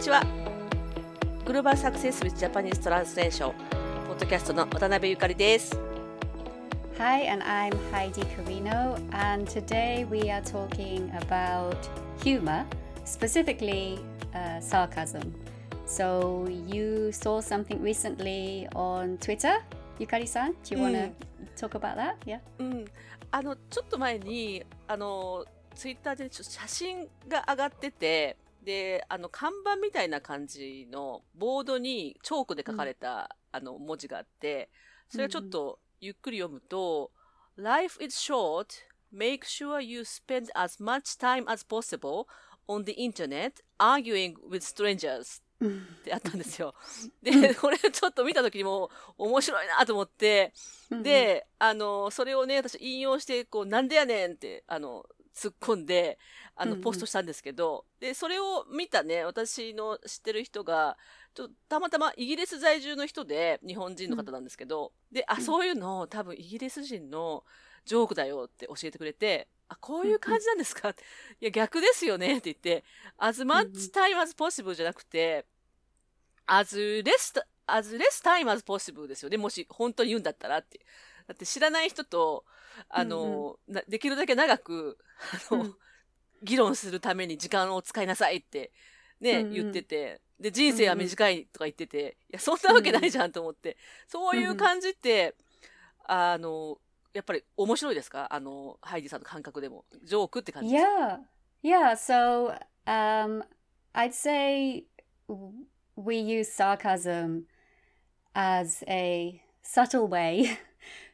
ちはグローバルサクセス with Japanese Translation ポッドキャストの渡辺ゆかりです Hi, and I'm Heidi Carino, and today we are talking about humor, specifically uh, sarcasm. So, you saw something recently on Twitter, Yukari san. Do you want to talk about that? Yeah. うん、あのちょっと前にあのツイッターで写真が上がっててであの看板みたいな感じのボードにチョークで書かれた、あの文字があってそれをちょっとゆっくり読むと、Life is short. Make sure you spend as much time as possible on the internet arguing with strangers. ってあったんですよ。で、これちょっと見た時にも面白いなと思って、で、あの、それをね、私引用して、こう、なんでやねんって、あの、突っ込んで、あの、うんうん。ポストしたんですけど、で、それを見たね、私の知ってる人が、ちょたまたまイギリス在住の人で、日本人の方なんですけど、で、あ、そういうの多分イギリス人のジョークだよって教えてくれて、あ、こういう感じなんですか？っていや、逆ですよねって言って、as much time as possible じゃなくて、as less, as less time as possible ですよ。ね。もし本当に言うんだったらって。だって知らない人と、あの、なできるだけ長く、あの、うん。議論するために時間を使いなさいって、ね、うんうん。言ってて、で、人生は短いとか言ってて、いや、そんなわけないじゃんと思って、そういう感じって、あの、やっぱり面白いですか？あの、ハイジさんの感覚でも。ジョークって感じですか？Yeah, yeah. So um, I'd say we use sarcasm as a subtle way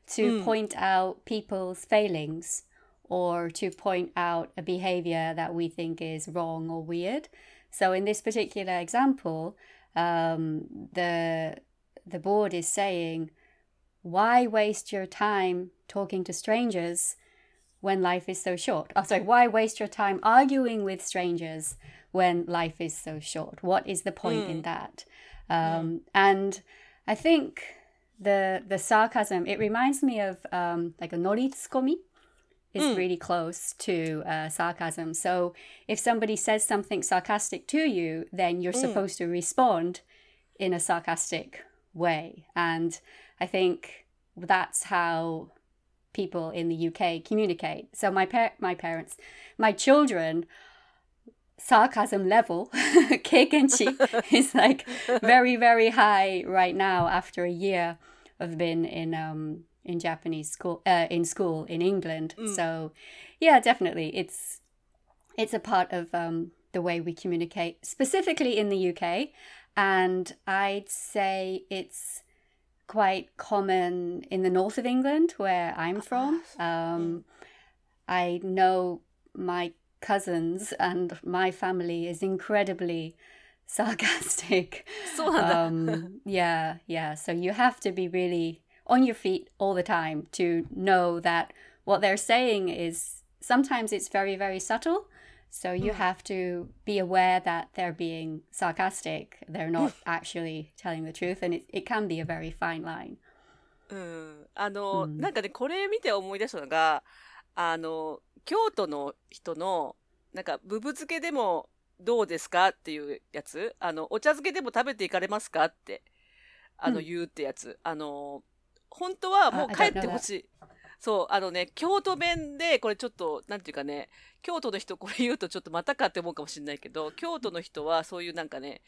to Mm. point out people's failings or to point out a behavior that we think is wrong or weird. So in this particular example, um, the the board is saying, "Why waste your time talking to strangers?" when life is so short. Oh, sorry, why waste your time arguing with strangers when life is so short? What is the point in that? Um, And I think the the sarcasm it reminds me of um, like a noritsukomi is really close to uh, sarcasm. So if somebody says something sarcastic to you, then you're supposed to respond in a sarcastic way. And I think that's how people in the UK communicate. So my par- my parents, my children, sarcasm level, kekenchi is like very very high right now after a year of being in um in Japanese school uh, in school in England. So yeah, definitely it's it's a part of um, the way we communicate, specifically in the UK, and I'd say it's quite common in the north of England, where I'm from. Um, I know my cousins and my family is incredibly sarcastic. そうなんだ。 Um, yeah, yeah. So you have to be really on your feet all the time to know that what they're saying is sometimes it's very, very subtle. So you have to be aware that they're being sarcastic. They're not actually telling the truth, and it, it can be a very fine line. うん。あの、うんなんかね、これ見て思い出したのが、あの、 京都の人の、なんか、ブブ漬けでもどうですかっていうやつ？あの、お茶漬けでも食べていかれますかって、あの、うん言うってやつ。あの、本当はもう帰ってほしい。そう、あのね、京都弁で、これちょっと、なんていうかね、京都の人これ言うとちょっとまたかって思うかもしれないけど、京都の人はそういうなんかね、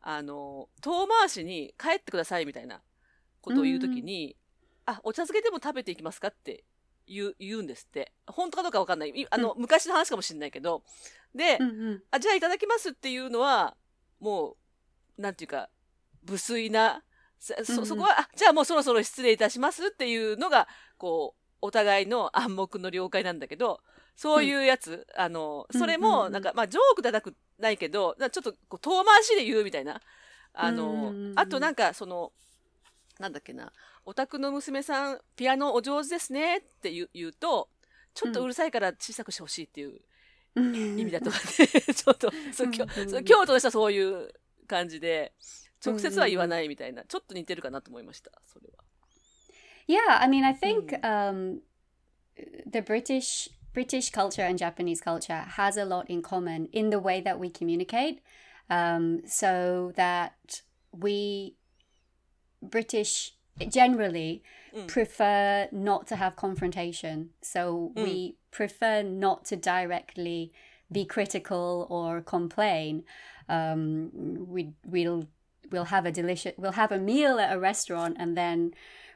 あの、遠回しに帰ってくださいみたいなことを言うときに、あ、お茶漬けでも食べていきますかって言う、言うんですって。本当かどうかわかんない。いあの、昔の話かもしれないけど。で、あ、じゃあいただきますっていうのは、もう、なんていうか、無粋な、そうんうんそそこは、あ、じゃあもうそろそろ失礼いたしますっていうのが、こう、お互いの 暗黙の了解なんだけど、そういうやつ、あの、それも、うんうんうんなんか、まあ、ジョークじゃなくないけど、なちょっとこう遠回しで言うみたいな。あの、うんうんうんあとなんか、その、なんだっけな、お宅の娘さん、ピアノお上手ですねって言うと、ちょっとうるさいから小さくしてほしいっていう意味だとかね、ちょっと、そうきょうんうんそう京都の人はそういう感じで、直接は言わないみたいな、ちょっと似てるかなと思いました、それは。Yeah, I mean, I think um, the British British culture and Japanese culture has a lot in common in the way that we communicate. um, so that we British generally Mm. prefer not to have confrontation. So Mm. we prefer not to directly be critical or complain. Um, we we'll we'll have a delicious we'll have a meal at a restaurant and then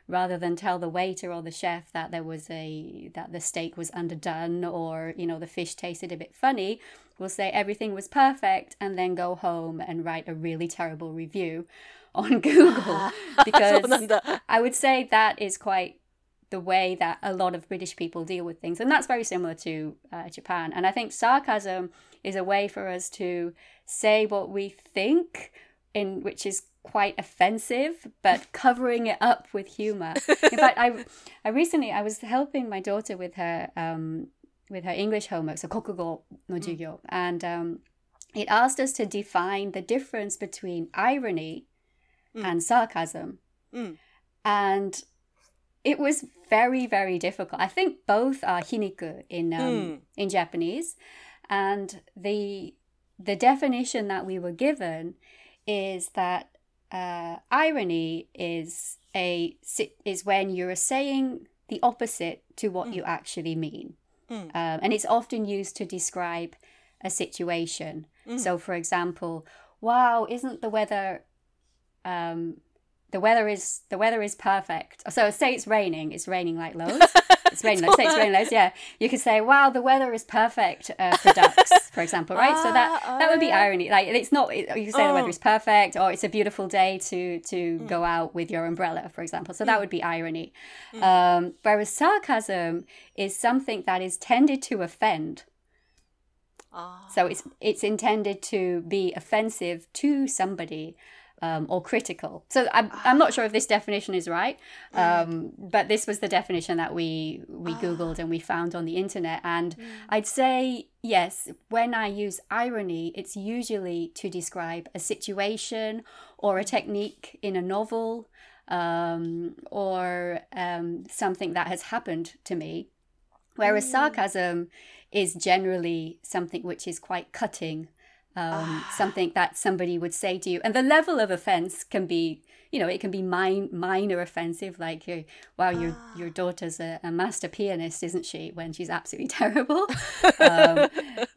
rather than tell the waiter or the chef that there was a that the steak was underdone or you know the fish tasted a bit funny will say everything was perfect and then go home and write a really terrible review on Google. because I would say that is quite the way that a lot of British people deal with things. And that's very similar to uh, Japan. And I think sarcasm is a way for us to say what we think, in which is quite offensive, but covering it up with humor. In fact, I, I recently I was helping my daughter with her um, with her English homework, so kokugo no jugyo, and um, it asked us to define the difference between irony Mm. and sarcasm. うん。and it was very very difficult i think both are hiniku in um, Mm. in japanese and the the definition that we were given is that uh, irony is a is when you're saying the opposite to what Mm. you actually mean Mm. um, and it's often used to describe a situation Mm. so for example wow isn't the weather um, the weather is the weather is perfect. So say it's raining, it's raining like loads. It's raining. Let's say it's raining loads. Yeah, you could say, "Wow, the weather is perfect uh, for ducks," for example, right? so that Ah, that would be ah. irony. Like it's not. You can say the Oh. weather is perfect, or it's a beautiful day to to go out with your umbrella, for example. So that would be irony. Um, whereas sarcasm is something that is tended to offend. あー So it's it's intended to be offensive to somebody um, or critical. So I'm I'm not sure if this definition is right, um, but this was the definition that we we googled and we found on the internet. And I'd say yes, when I use irony, it's usually to describe a situation or a technique in a novel um, or um, something that has happened to me. Whereas sarcasm is generally something which is quite cutting, um, something that somebody would say to you. And the level of offense can be, you know, it can be min- minor offensive, like, wow, your, your daughter's a, a master pianist, isn't she? When she's absolutely terrible. um,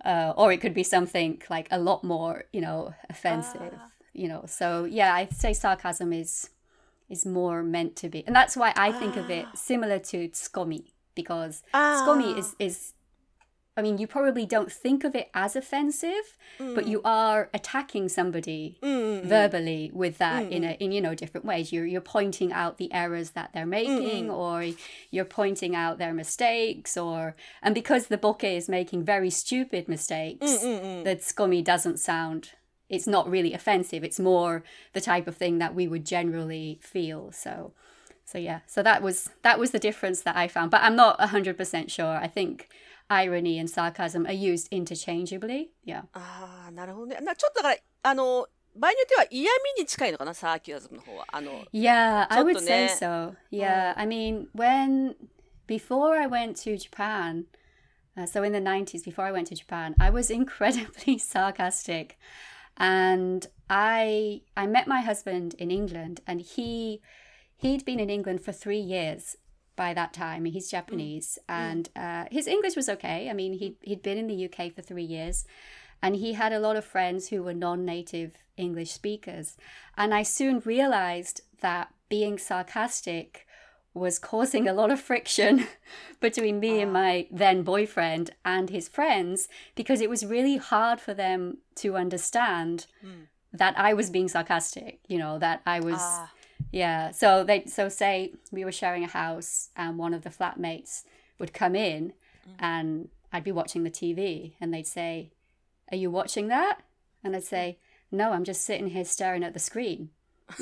uh, or it could be something like a lot more, you know, offensive, you know. So, yeah, I'd say sarcasm is is more meant to be. And that's why I think of it similar to tsukomi because tsukomi Ah. is is I mean, you probably don't think of it as offensive, mm. but you are attacking somebody mm. verbally with that mm. in a in you know different ways. You're you're pointing out the errors that they're making, or you're pointing out their mistakes, or and because the book is making very stupid mistakes, Mm-mm-mm. that scummy doesn't sound. It's not really offensive. It's more the type of thing that we would generally feel. So, so yeah. So that was that was the difference that I found. But I'm not hundred percent sure. I think irony and sarcasm are used interchangeably. Yeah. ああ、なるほどね。なちょっとだから、あの、場合によっては嫌味に近いのかな、サーキュアズムの方は。あの、 Yeah, I would say ちょっとね。 so. Yeah, I mean, when before I went to Japan, uh, so in the 90s, before I went to Japan, I was incredibly sarcastic. And I I met my husband in England and he he'd been in England for 3 years by that time. He's hmm. Japanese hmm. and uh, his English was okay. I mean, he he'd been in the UK for 3 years and he had a lot of friends who were non-native English speakers. And I soon realized that being sarcastic was causing a lot of friction between me and my then boyfriend and his friends because it was really hard for them to understand hmm. that I was being sarcastic, you know, that I was あ yeah. So they so say we were sharing a house and one of the flatmates would come in mm. and I'd be watching the TV and they'd say, "Are you watching that?" And I'd say, "No, I'm just sitting here staring at the screen."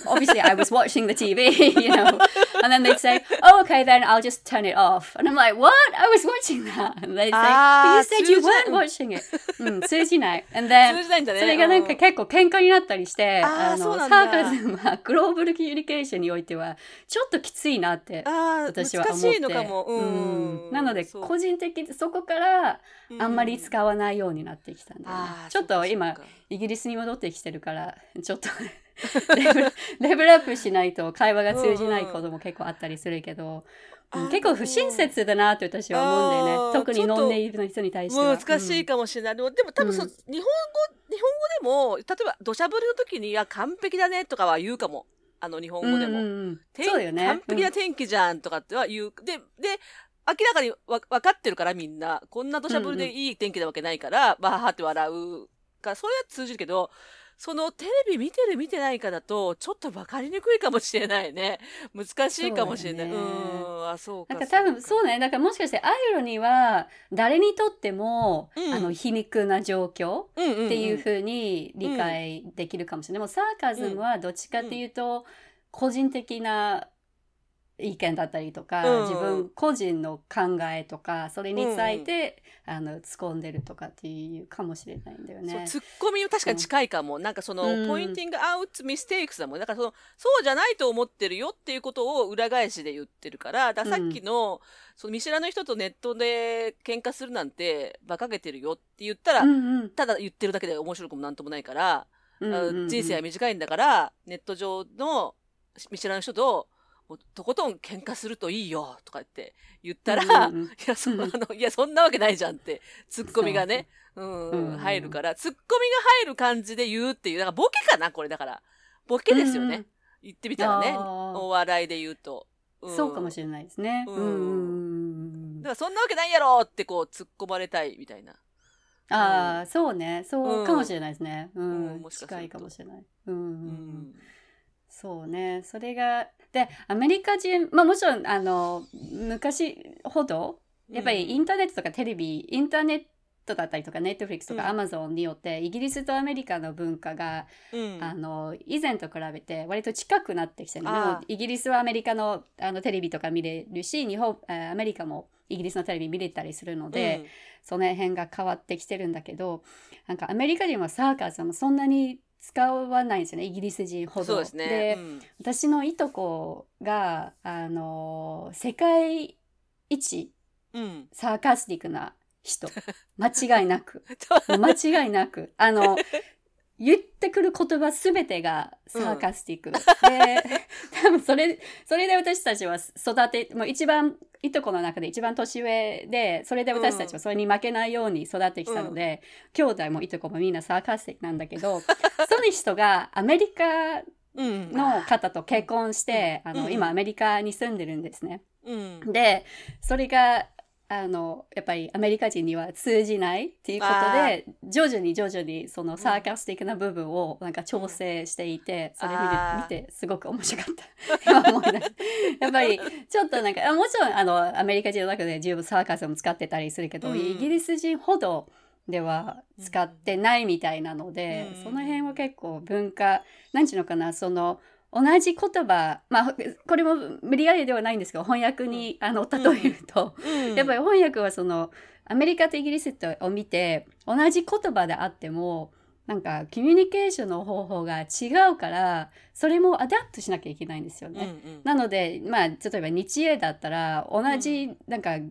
Obviously I was watching the TV, you know, and then they'd say, "Oh, okay, then I'll just turn it off," and I'm like, "What? I was watching that," and they'd say, Ah, "But you said you weren't watching it." うん、通じない。And then。それがなんかうん結構喧嘩になったりして、あのサーカズムはグローバルコミュニケーションにおいてはちょっときついなって私は難思って。しいのかも。うん。うんなので個人的にそこからあんまりう使わないようになってきたんだよねちょっと今イギリスに戻ってきてるからちょっとレベルアップしないと会話が通じないことも結構あったりするけど、うんあー。結構不親切だなって私は思うんだよね。特にちょっとノンネイティブの人に対しては。難しいかもしれない。でもでも多分そ、うん。日本語、日本語でも、例えば土砂降りの時に、は完璧だねとかは言うかも。あの日本語でも。うんうんうん。天そうだよね。完璧な天気じゃんとかっては言う。で、で、明らかにわ分かってるからみんな、こんな土砂降りでいい天気なわけないから、バーハーって笑う。から、それは通じるけど、そのテレビ見てる見てないかだと、ちょっと分かりにくいかもしれないね。難しいかもしれない。うねん、あ、そうか。なんか多分そうねだからもしかしてアイロニーは誰にとっても、うんあの皮肉な状況うんうんうん、っていうふうに理解できるかもしれない。でもサーカズムはどっちかっていうと、個人的な意見だったりとか、うん。自分個人の考えとかそれについて、あの突っ込んでるとかっていうかもしれないんだよね。そうツッコミは確かに近いかも、なんかその、うん。ポインティングアウトミステイクスだもんだからそのそうじゃないと思ってるよっていうことを裏返しで言ってるからださっきの,、その見知らぬ人とネットで喧嘩するなんて馬鹿げてるよって言ったら、うんうん。ただ言ってるだけで面白くもなんともないから、うんうんうん。人生は短いんだからネット上の見知らぬ人ともうとことん喧嘩するといいよとかって言ったら、うんいやそあのいやそんなわけないじゃんってツッコミがねうんうん入るからツッコミが入る感じで言うっていうだからボケかなこれだから。ボケですよね、うん言ってみたらねお笑いで言うと、ん。そうかもしれないですね。うん。だからそんなわけないやろってこう突っ込まれたいみたいな。ああ、そうね。そううんかもしれないですね。うん。うん。もしか近いかもしれない。うん。うんそうね。それが、で、アメリカ人、まあもちろん、あの、昔ほど、やっぱりインターネットとかテレビ、インターネットだったりとか、ネットフリックスとかうんアマゾンによって、イギリスとアメリカの文化が、うん。あの、以前と比べて割と近くなってきてるイギリスはアメリカのあのテレビとか見れるし、日本、あアメリカもイギリスのテレビ見れたりするので、その辺が変わってきてるんだけどなんかアメリカ人はサーカスもそんなに使わないんですよねイギリス人ほど。そうですね。うん。私のいとこがあの世界一うん。サーカスティックな人。間違いなく。間違いなく。あの言ってくる言葉すべてがサーカスティック、で 多分それそれで私たちは育てもう一番いとこの中で一番年上でそれで私たちはそれに負けないように育ってきたので、兄弟もいとこもみんなサーカスティックなんだけど その人がアメリカうんの方と結婚して、あのうん。今アメリカに住んでるんですね。うん。でそれがあのやっぱりアメリカ人には通じないっていうことで徐々に徐々にそのサーカスティックな部分をなんか調整していて、それ見て見てすごく面白かった。今 思い出す。やっぱりちょっとなんかあもちろんあのアメリカ人の中で十分サーカスも使ってたりするけど、うん。イギリス人ほどでは使ってないみたいなので、うん。その辺は結構文化なんていうのかなその同じ言葉まあこれも無理やりではないんですけど翻訳に、あの例えると、うん。やっぱり翻訳はそのアメリカとイギリスを見て同じ言葉であってもなんかコミュニケーションの方法が違うからそれも adapt しなきゃいけないんですよね。うんうん。なのでまあ例えば日英だったら同じなんか言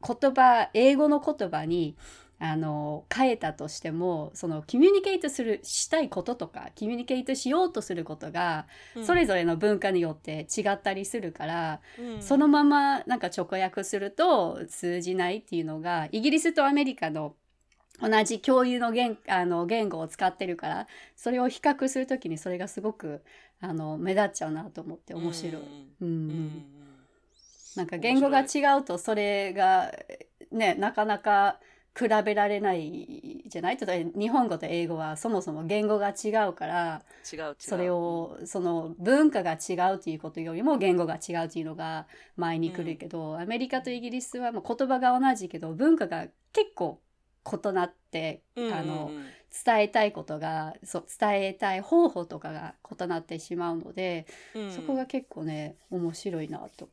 葉英語の言葉にあの変えたとしてもそのコミュニケートするしたいこととかコミュニケートしようとすることがうん。それぞれの文化によって違ったりするから、うん。そのままなんか直訳すると通じないっていうのがイギリスとアメリカの同じ共有の言あの言語を使ってるからそれを比較するときにそれがすごくあの目立っちゃうなと思って面白い。うん。うん。うん。なんか言語が違うとそれがねなかなか比べられないじゃない？例えば日本語と英語はそもそも言語が違うから違う違う。それをその文化が違うということよりも言語が違うというのが前に来るけど、アメリカとイギリスはもう言葉が同じけど文化が結構異なって、うんうんうん。あの伝えたいことがそう伝えたい方法とかが異なってしまうので、うん。そこが結構ね面白いなと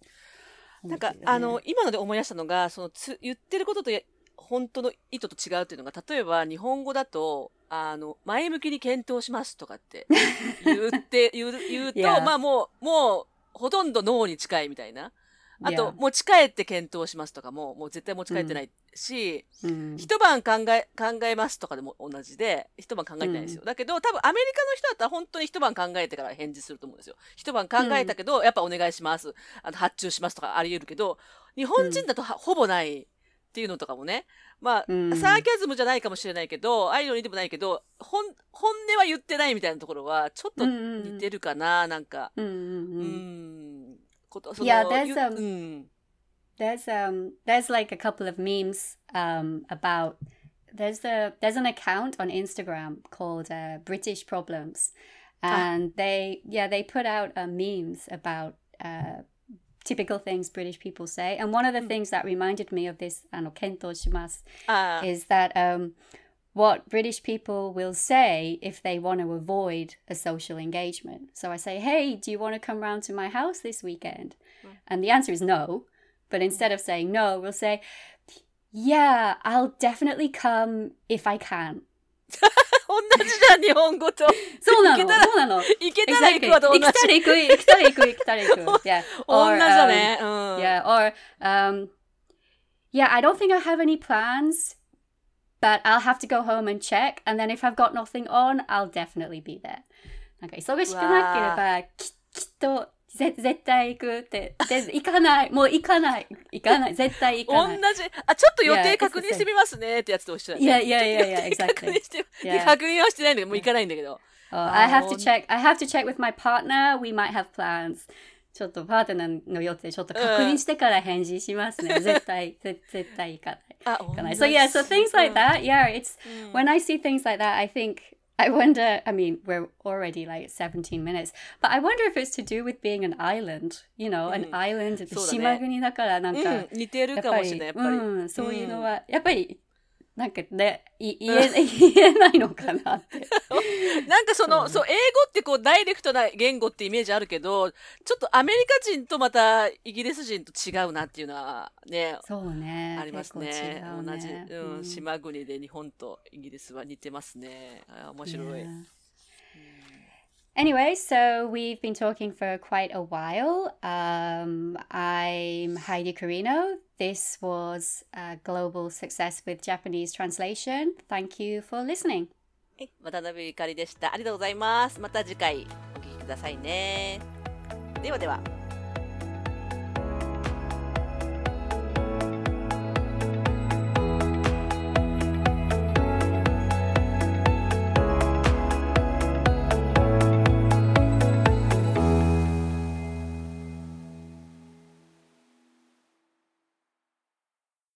思なんかあの今ので思い出したのがそのつ言ってることとや本当の意図と違うっていうのが例えば日本語だとあの前向きに検討しますとかって 言って言う言うと.まあもうもうほとんど脳に近いみたいな。あと.持ち帰って検討しますとかももう絶対持ち帰ってないし、うん。一晩考え考えますとかでも同じで一晩考えてないんですよ、だけど多分アメリカの人だったら本当に一晩考えてから返事すると思うんですよ。一晩考えたけど、やっぱお願いします。あの発注しますとかあり得るけど日本人だとは、ほぼないっていうのとかもねまあ、うんサーキャズムじゃないかもしれないけどアイロニーでもないけど本本音は言ってないみたいなところはちょっと似てるかな、なんかううんうんうんんことそ Yeah, there's ゆ a- うん There's um there's like a couple of memes um about there's a there's an account on Instagram called uh, British Problems, and they yeah they put out uh, memes about uh, typical things British people say, and one of the hmm. things that reminded me of this ano kento shimasu uh. あー is that um what British people will say if they want to avoid a social engagement. So I say, "Hey, do you want to come round to my house this weekend?" Hmm. And the answer is no. But hmm. instead of saying no, we'll say, "Yeah, I'll definitely come if I can." 同じじゃん日本語とそうなの、行けたらそうなの。行けたら行 Exactly. くわと同じ行きたら行く、行きたら行く、行きたら行く。Yeah. 同 Or, じだ um, ね。うん。 Yeah, or um, yeah, I don't think I have any plans, but I'll have to go home and check. And then if I've got nothing on, I'll definitely be there. なんか忙しくなければききっとぜ 絶対行くって。で行かない。もう行かない。行かない。絶対行同かない。じ。あ、ちょっと予定確認してみますねってやつと一緒だね。いやいやいやいや exactly 確認して、Yeah. 確認はしてないんだけど、もう行かないんだけど。Oh, I have to Oh. check I have to check with my partner. We might have plans. ちょっとパートナーの予定ちょっと確認してから返事しますね、絶対絶絶対行かない。あ、かない。同 So じ yeah, so things like うん that, yeah, it's when I see things like that, I think I wonder. I mean, we're already like 17 minutes, but I wonder if it's to do with being an island. You know, an island. そうだね島国だからなんか、うん、似てるかもしれない、やっぱり。うん、そういうのは、やっぱり なんかね、い言え言えないのかなって。なんかその、そそう、英語ってこう、ダイレクトな言語ってイメージあるけど、ちょっとアメリカ人とまたイギリス人と違うなっていうのはね、そうね。ありますね。ね同じ、うん、うん島国で日本とイギリスは似てますね。あ面白い。Yeah. Anyway, so we've been talking for quite a while. Um, I'm Heidi Carino. This was uh, Global Success with Japanese Translation. Thank you for listening. はい渡辺ゆかりでした。ありがとうございます。また次回お聞きくださいね。ではでは。